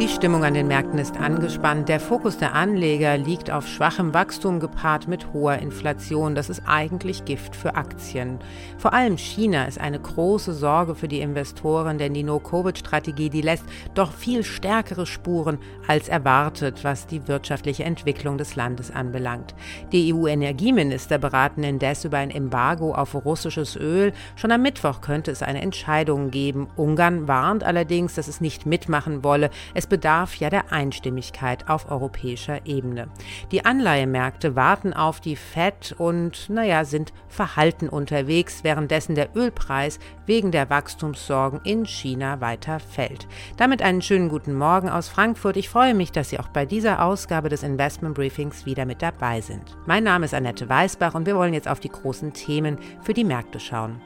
Die Stimmung an den Märkten ist angespannt. Der Fokus der Anleger liegt auf schwachem Wachstum gepaart mit hoher Inflation. Das ist eigentlich Gift für Aktien. Vor allem China ist eine große Sorge für die Investoren, denn die No-Covid-Strategie, die lässt doch viel stärkere Spuren als erwartet, was die wirtschaftliche Entwicklung des Landes anbelangt. Die EU-Energieminister beraten indes über ein Embargo auf russisches Öl. Schon am Mittwoch könnte es eine Entscheidung geben. Ungarn warnt allerdings, dass es nicht mitmachen wolle. Es bedarf ja der Einstimmigkeit auf europäischer Ebene. Die Anleihemärkte warten auf die FED und, naja, sind verhalten unterwegs, währenddessen der Ölpreis wegen der Wachstumssorgen in China weiter fällt. Damit einen schönen guten Morgen aus Frankfurt. Ich freue mich, dass Sie auch bei dieser Ausgabe des Investment Briefings wieder mit dabei sind. Mein Name ist Annette Weißbach und wir wollen jetzt auf die großen Themen für die Märkte schauen.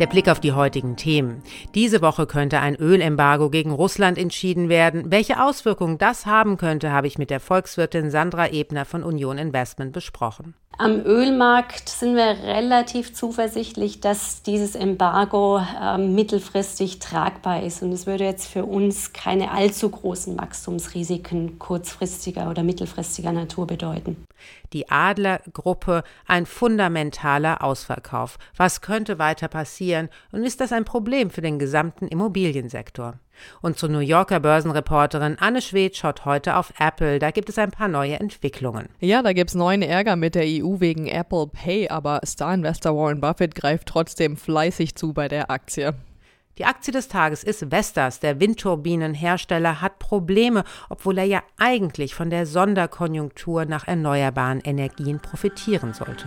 Der Blick auf die heutigen Themen. Diese Woche könnte ein Ölembargo gegen Russland entschieden werden. Welche Auswirkungen das haben könnte, habe ich mit der Volkswirtin Sandra Ebner von Union Investment besprochen. Am Ölmarkt sind wir relativ zuversichtlich, dass dieses Embargo äh, mittelfristig tragbar ist. Und es würde jetzt für uns keine allzu großen Wachstumsrisiken kurzfristiger oder mittelfristiger Natur bedeuten. Die Adlergruppe ein fundamentaler Ausverkauf. Was könnte weiter passieren und ist das ein Problem für den gesamten Immobiliensektor? Unsere New Yorker Börsenreporterin Anne Schwedt schaut heute auf Apple. Da gibt es ein paar neue Entwicklungen. Ja, da gibt es neuen Ärger mit der EU wegen Apple Pay, aber Star-Investor Warren Buffett greift trotzdem fleißig zu bei der Aktie. Die Aktie des Tages ist Vestas. Der Windturbinenhersteller hat Probleme, obwohl er ja eigentlich von der Sonderkonjunktur nach erneuerbaren Energien profitieren sollte.